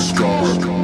superstar.